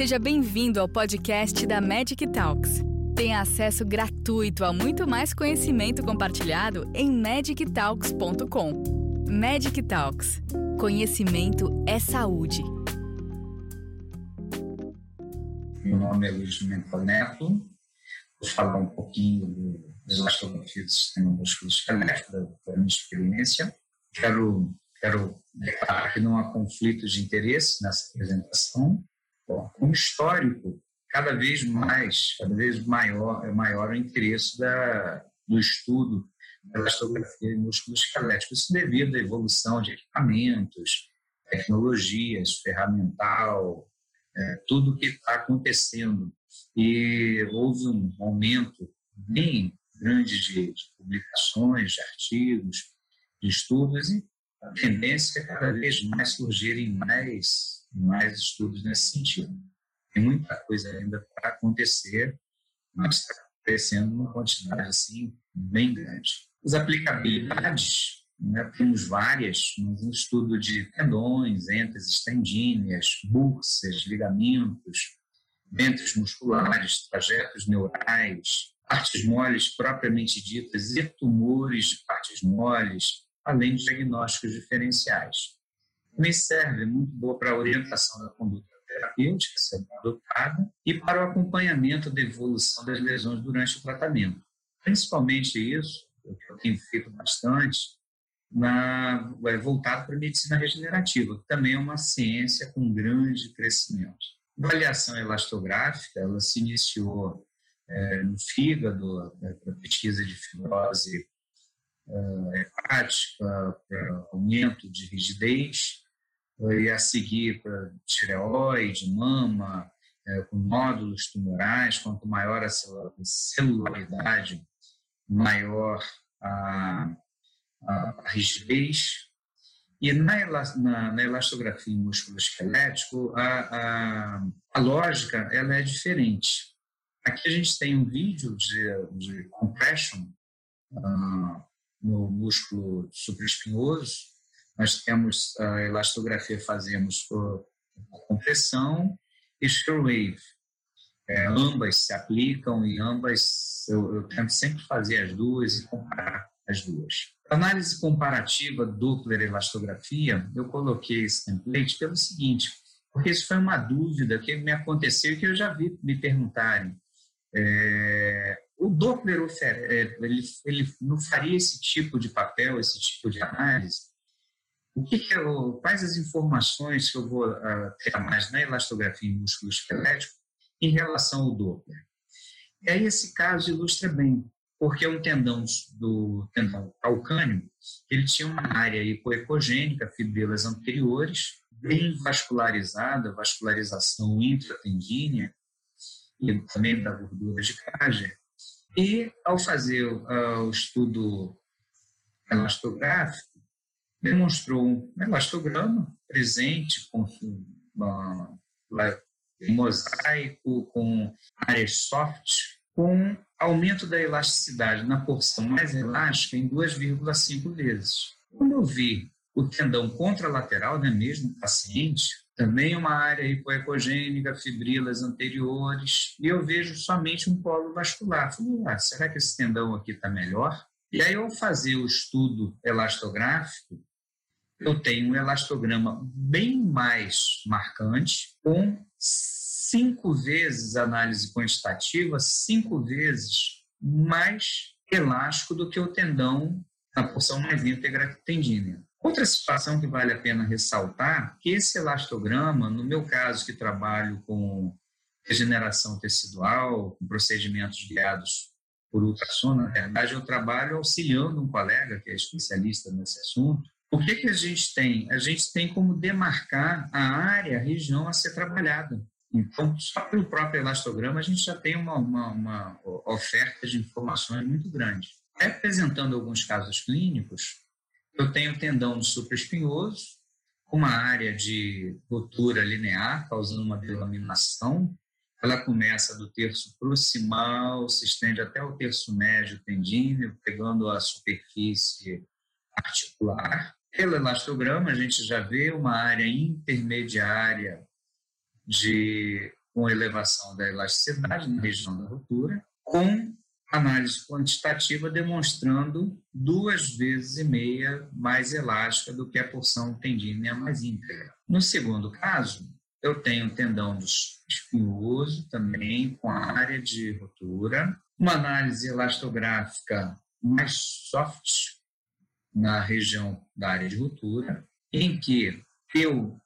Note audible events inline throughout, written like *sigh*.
Seja bem-vindo ao podcast da Magic Talks. Tenha acesso gratuito a muito mais conhecimento compartilhado em magictalks.com. Magic Talks. Conhecimento é saúde. Meu nome é Luiz Mental Neto. Vou falar um pouquinho das elastografia do sistema musculoesquelético, da, da minha experiência. Quero, quero declarar que não há conflito de interesse nessa apresentação. Como histórico, cada vez mais, cada vez maior, é maior o interesse da, do estudo da elastografia musculoesquelética. Isso devido à evolução de equipamentos, tecnologias, ferramental, é, tudo que está acontecendo. E houve um aumento bem grande de, de publicações, de artigos, de estudos, e a tendência é cada vez mais surgirem mais, mais estudos nesse sentido. Tem muita coisa ainda para acontecer, mas está crescendo uma quantidade assim bem grande. As aplicabilidades, né, temos várias, um estudo de tendões, entes tendíneas, bursas, ligamentos, ventres musculares, trajetos neurais, partes moles propriamente ditas e tumores de partes moles, além de diagnósticos diferenciais. Também serve muito boa para a orientação da conduta terapêutica sendo adotada e para o acompanhamento da evolução das lesões durante o tratamento. Principalmente isso, o que eu tenho feito bastante, na, é voltado para a medicina regenerativa, que também é uma ciência com grande crescimento. A avaliação elastográfica, ela se iniciou é, no fígado, né, para pesquisa de fibrose hepática, para aumento de rigidez, e a seguir para tireoide, mama, é, com nódulos tumorais, quanto maior a celularidade, maior a, a, a rigidez. E na, na, na elastografia musculoesquelético, a, a, a lógica ela é diferente. Aqui a gente tem um vídeo de, de compression uh, no músculo supraespinhoso. Nós temos a elastografia, fazemos por, por compressão e shear wave. É, ambas se aplicam e ambas eu, eu, tento sempre fazer as duas e comparar as duas. análise comparativa Doppler elastografia, eu coloquei esse template pelo seguinte, porque isso foi uma dúvida que me aconteceu e que eu já vi me perguntarem. É, o Doppler é, ele, ele não faria esse tipo de papel, esse tipo de análise. O que, que eu, quais as informações que eu vou uh, ter mais na elastografia esquelético em relação ao Doppler? E aí esse caso ilustra bem, porque é um tendão do tendão calcâneo, ele tinha uma área hipoecogênica, fibrilas anteriores, bem vascularizada, vascularização intratendínea, e também da gordura de Kager. E, ao fazer uh, o estudo elastográfico, demonstrou um elastograma presente com uh, um mosaico, com áreas soft, com aumento da elasticidade na porção mais elástica em 2,5 vezes. Quando eu vi o tendão contralateral, né, mesmo paciente, também uma área hipoecogênica, fibrilas anteriores, e eu vejo somente um polo vascular. Falei, ah, será que esse tendão aqui está melhor? E aí, ao fazer o estudo elastográfico, eu tenho um elastograma bem mais marcante, com cinco vezes análise quantitativa, cinco vezes mais elástico do que o tendão na porção mais íntegra tendínea. Outra situação que vale a pena ressaltar, que esse elastograma, no meu caso que trabalho com regeneração tecidual, com procedimentos guiados por ultrassom, na verdade eu trabalho auxiliando um colega que é especialista nesse assunto. O que, que a gente tem? A gente tem como demarcar a área, a região a ser trabalhada. Então, só pelo próprio elastograma, a gente já tem uma, uma, uma oferta de informações muito grande. Representando alguns casos clínicos, eu tenho tendão supraespinhoso, com uma área de rotura linear, causando uma delaminação. Ela começa do terço proximal, se estende até o terço médio tendíneo, pegando a superfície articular. Pelo elastograma, a gente já vê uma área intermediária de com elevação da elasticidade na região da ruptura, com análise quantitativa demonstrando duas vezes e meia mais elástica do que a porção tendínea mais íntegra. No segundo caso, eu tenho tendão espinhoso também com a área de rotura, uma análise elastográfica mais soft na região da área de rotura, em que eu,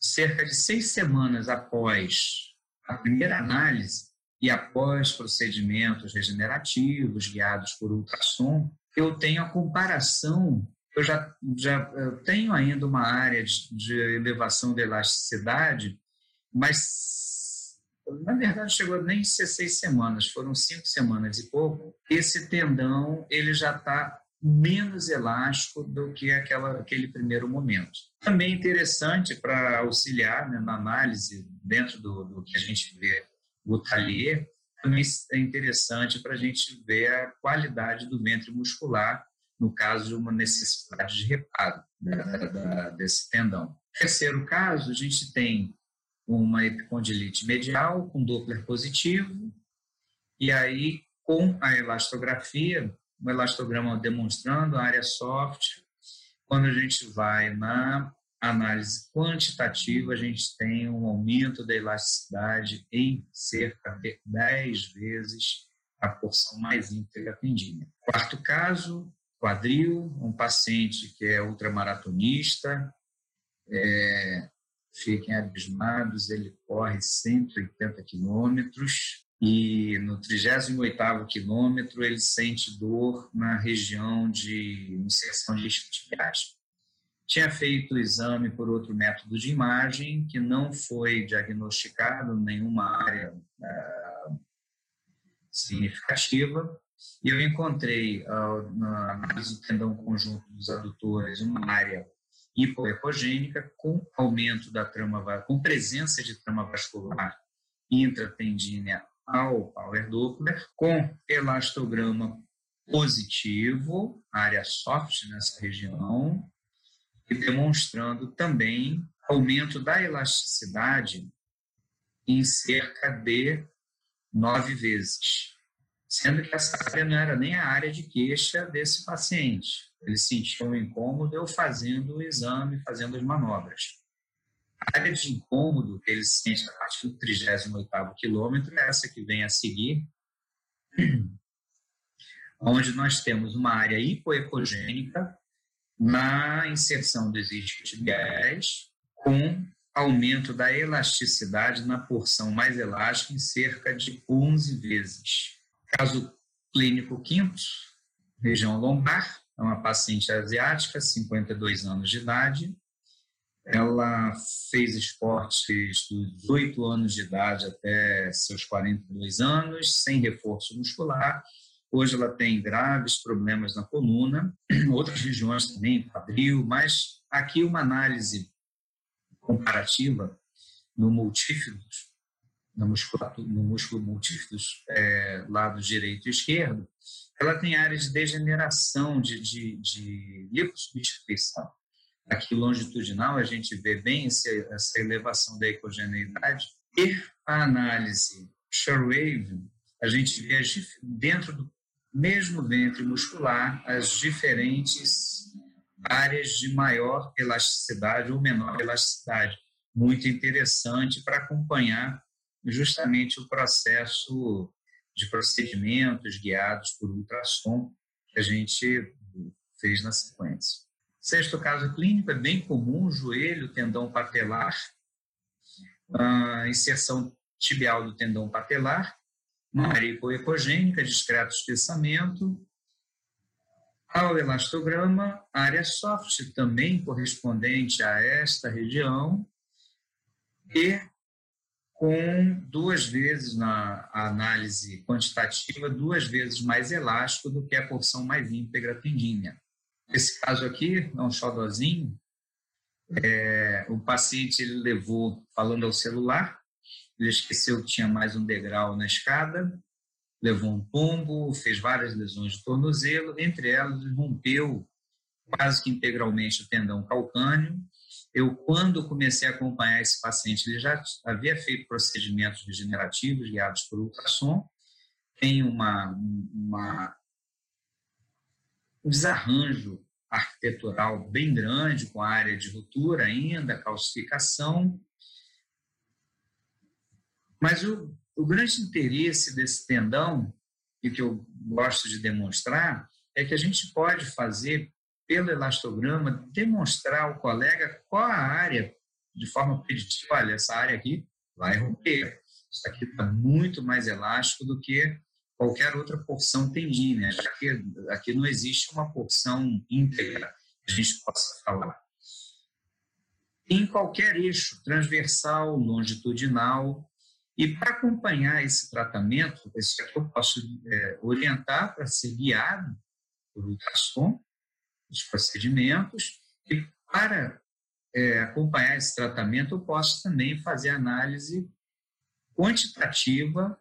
cerca de seis semanas após a primeira análise e após procedimentos regenerativos guiados por ultrassom, eu tenho a comparação eu já, já eu tenho ainda uma área de, de elevação da elasticidade, mas na verdade chegou nem a ser seis semanas, foram cinco semanas e pouco. Esse tendão ele já está menos elástico do que aquela, aquele primeiro momento. Também interessante para auxiliar né, na análise dentro do, do, que a gente vê o talher, também é interessante para a gente ver a qualidade do ventre muscular no caso de uma necessidade de reparo né, da, desse tendão. Terceiro caso, a gente tem uma epicondilite medial com Doppler positivo, e aí com a elastografia, um elastograma demonstrando a área soft, quando a gente vai na análise quantitativa, a gente tem um aumento da elasticidade em cerca de 10 vezes a porção mais íntegra tendínea. Quarto caso, quadril, um paciente que é ultramaratonista, é, fiquem abismados, ele corre 180 quilômetros e no 38º quilômetro ele sente dor na região de inserção de isquiotibiais. Tinha feito o exame por outro método de imagem, que não foi diagnosticado nenhuma área uh, significativa, e eu encontrei, uh, na análise do tendão conjunto dos adutores, uma área hipoecogênica com aumento da trama, com presença de trama vascular intratendínea ao power Doppler, com elastograma positivo, área soft nessa região, e demonstrando também aumento da elasticidade em cerca de nove vezes sendo que essa área não era nem a área de queixa desse paciente. Ele sentiu um incômodo eu fazendo o exame, fazendo as manobras. A área de incômodo que ele sente a partir do 38º quilômetro é essa que vem a seguir, *clears throat* onde nós temos uma área hipoecogênica na inserção dos isquiotibiais com aumento da elasticidade na porção mais elástica em cerca de 11 vezes. Caso clínico quinto, região lombar, é uma paciente asiática, 52 anos de idade. Ela fez esportes dos 8 anos de idade até seus 42 anos, sem reforço muscular. Hoje ela tem graves problemas na coluna, *clears throat* outras regiões também, quadril, mas aqui uma análise comparativa no multífidos no, no músculo múltiplos é, lado direito e esquerdo, ela tem áreas de degeneração, de, de, de liposubstituição. Aqui longitudinal a gente vê bem esse, essa elevação da ecogeneidade e a análise Shorewave, a gente vê dentro do mesmo ventre muscular as diferentes áreas de maior elasticidade ou menor elasticidade. Muito interessante para acompanhar justamente o processo de procedimentos guiados por ultrassom que a gente fez na sequência. Sexto caso clínico é bem comum, joelho, tendão patelar, inserção tibial do tendão patelar, uma área hipoecogênica, discreto espessamento, ao elastograma, área soft também correspondente a esta região, e com duas vezes na análise quantitativa, duas vezes mais elástico do que a porção mais íntegra tendínea. Esse caso aqui é um xodozinho. É, o paciente ele levou, falando ao celular, ele esqueceu que tinha mais um degrau na escada, levou um pombo, fez várias lesões de tornozelo, entre elas rompeu quase que integralmente o tendão calcâneo, Eu, quando comecei a acompanhar esse paciente, ele já havia feito procedimentos regenerativos guiados por ultrassom, tem uma, uma um desarranjo arquitetural bem grande, com área de ruptura ainda, calcificação. Mas o, o grande interesse desse tendão, e que eu gosto de demonstrar, é que a gente pode fazer, pelo elastograma, demonstrar ao colega qual a área, de forma preditiva, olha, essa área aqui vai romper. Isso aqui está muito mais elástico do que qualquer outra porção tendínea, já que aqui não existe uma porção íntegra que a gente possa falar. Em qualquer eixo, transversal, longitudinal, e para acompanhar esse tratamento, esse aqui eu posso é, orientar para ser guiado por ultrassom, os procedimentos, e para é, acompanhar esse tratamento, eu posso também fazer análise quantitativa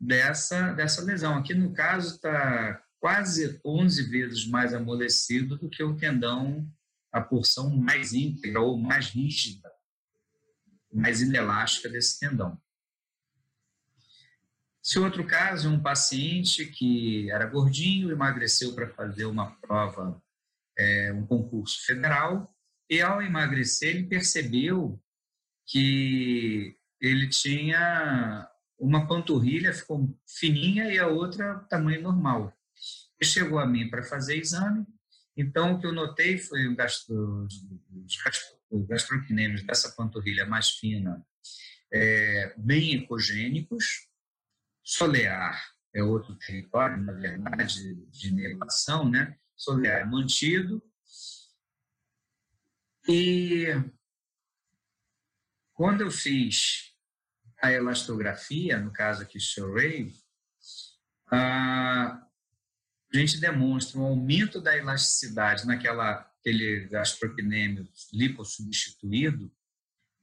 dessa, dessa lesão. Aqui, no caso, está quase 11 vezes mais amolecido do que o tendão, a porção mais íntegra ou mais rígida, mais inelástica desse tendão. Se outro caso, um paciente que era gordinho, emagreceu para fazer uma prova, é, um concurso federal, e ao emagrecer ele percebeu que ele tinha uma panturrilha ficou fininha e a outra tamanho normal. Ele chegou a mim para fazer exame, então o que eu notei foi o gastro, os gastrocnêmios dessa panturrilha mais fina é, bem ecogênicos, solear é outro território, na verdade, de inervação, né? Solear é mantido. E quando eu fiz a elastografia, no caso aqui Shorave, a gente demonstra um aumento da elasticidade naquela aquele gastrocnêmio lipossubstituído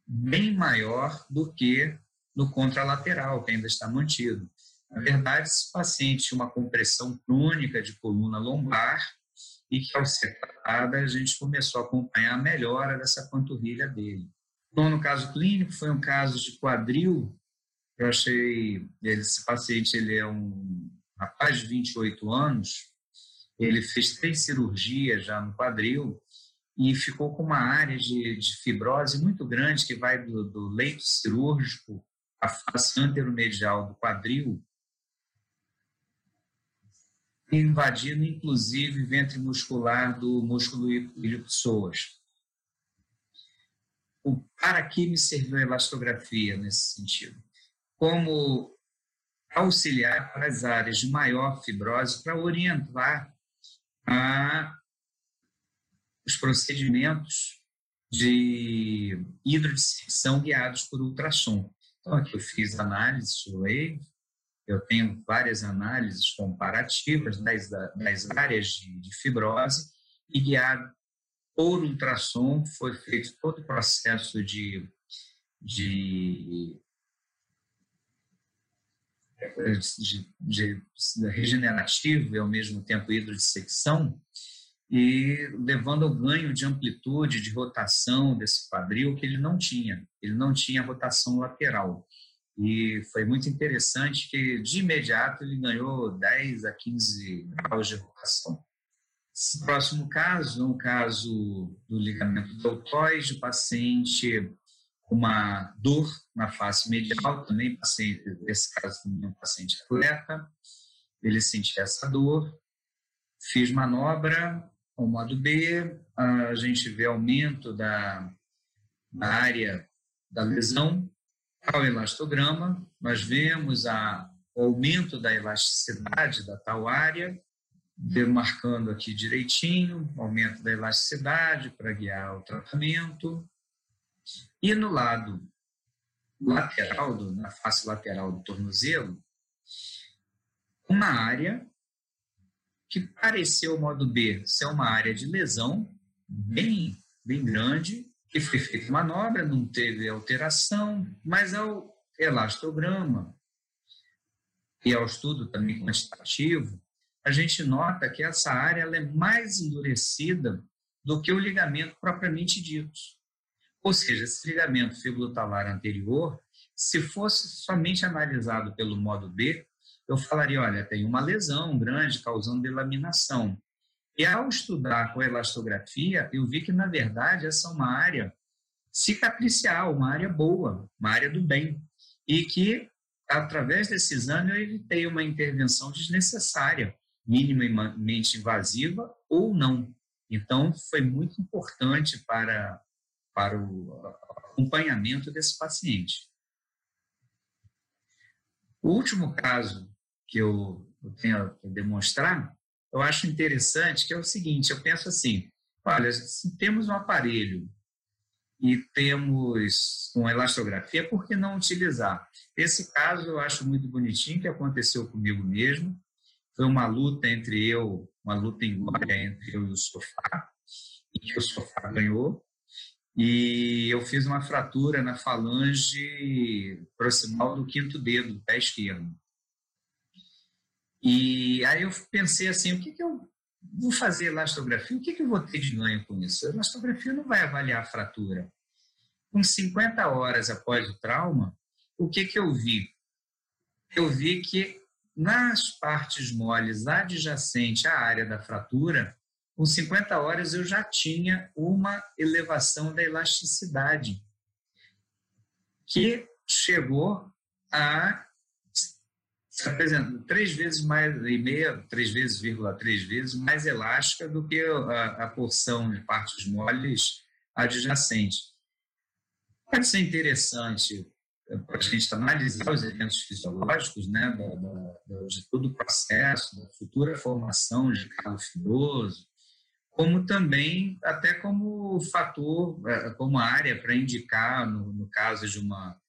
bem maior do que no contralateral, que ainda está mantido. Na verdade, esse paciente tinha uma compressão crônica de coluna lombar e que, ao ser tratada, a gente começou a acompanhar a melhora dessa panturrilha dele. Então, no caso clínico, foi um caso de quadril. Eu achei, esse paciente ele é um rapaz de 28 anos, ele fez três cirurgias já no quadril e ficou com uma área de, de fibrose muito grande que vai do, do leito cirúrgico à face anteromedial do quadril, invadindo inclusive ventre muscular do músculo ilho-psoas o para que me serviu a elastografia nesse sentido? Como auxiliar para as áreas de maior fibrose para orientar a, os procedimentos de hidrodissecção guiados por ultrassom. Então, aqui eu fiz análise eu tenho várias análises comparativas das, das áreas de, de fibrose e guiado por ultrassom foi feito todo o processo de, de, de, de regenerativo e ao mesmo tempo hidrodissecção, e levando ao ganho de amplitude, de rotação desse quadril que ele não tinha. Ele não tinha rotação lateral. E foi muito interessante que, de imediato, ele ganhou 10 a 15 graus de rotação. Esse próximo caso, um caso do ligamento deltoide, paciente uma dor na face medial, também paciente, esse caso também é um paciente atleta, ele sentia essa dor, fiz manobra, o modo B, a gente vê aumento da, da área da lesão, ao elastograma, nós vemos a, o aumento da elasticidade da tal área, demarcando aqui direitinho, aumento da elasticidade para guiar o tratamento. E no lado lateral, do, na face lateral do tornozelo, uma área que pareceu, modo B, ser uma área de lesão bem, bem grande, que foi feita manobra, não teve alteração, mas ao elastograma e ao estudo também quantitativo, a gente nota que essa área é mais endurecida do que o ligamento propriamente dito. Ou seja, esse ligamento fibrotalar anterior, se fosse somente analisado pelo modo B, eu falaria, olha, tem uma lesão grande causando delaminação. E ao estudar com elastografia, eu vi que, na verdade, essa é uma área cicatricial, uma área boa, uma área do bem. E que, através desse exame, eu evitei uma intervenção desnecessária, minimamente invasiva ou não. Então, foi muito importante para, para o acompanhamento desse paciente. O último caso que eu, tenho a demonstrar, eu acho interessante, que é o seguinte, eu penso assim, olha, se temos um aparelho e temos uma elastografia, por que não utilizar? Esse caso eu acho muito bonitinho, que aconteceu comigo mesmo, foi uma luta entre eu, uma luta em glória entre eu e o sofá, em que o sofá ganhou, e eu fiz uma fratura na falange proximal do quinto dedo do pé esquerdo. E aí eu pensei assim, o que, que eu vou fazer elastografia? O que, que eu vou ter de ganho com isso? A elastografia não vai avaliar a fratura. Com 50 horas após o trauma, o que, que eu vi? Eu vi que nas partes moles adjacentes à área da fratura, com 50 horas eu já tinha uma elevação da elasticidade, que chegou a se apresentando três vezes mais e meia, três vezes, vírgula, três vezes mais elástica do que a, a porção de partes moles adjacente. Pode ser interessante para a gente analisar os eventos fisiológicos, né, da, da, de todo o processo, da futura formação de calo fibroso, como também até como fator, é, como área para indicar, no, no, caso de uma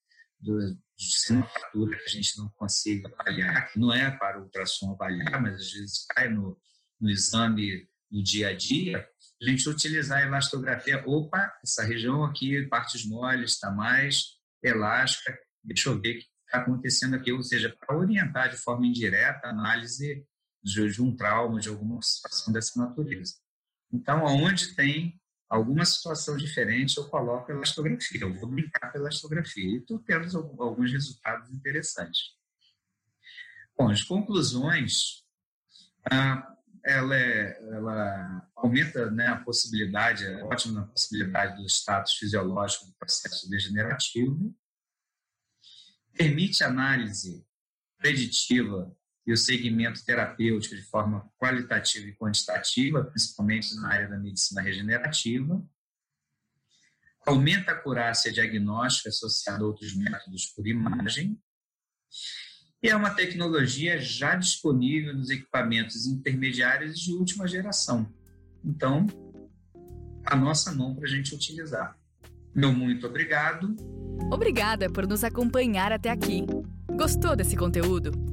de uma fratura que a gente não consiga avaliar, não é para o ultrassom avaliar, mas às vezes cai no, no exame no dia a dia, a gente utilizar a elastografia. Opa, essa região aqui, partes moles, está mais elástica, deixa eu ver o que está acontecendo aqui, ou seja, para orientar de forma indireta a análise de um trauma, de alguma situação dessa natureza. Então, aonde tem alguma situação diferente, eu coloco a elastografia, eu vou brincar com a elastografia, e estou tendo alguns resultados interessantes. Bom, as conclusões, ah, ela, é, ela aumenta né, a possibilidade, é ótima possibilidade do status fisiológico do processo degenerativo, permite análise preditiva e o segmento terapêutico de forma qualitativa e quantitativa, principalmente na área da medicina regenerativa, aumenta a acurácia diagnóstica associada a outros métodos por imagem, e é uma tecnologia já disponível nos equipamentos intermediários de última geração. Então, a nossa mão para a gente utilizar. Meu muito obrigado. Obrigada por nos acompanhar até aqui. Gostou desse conteúdo?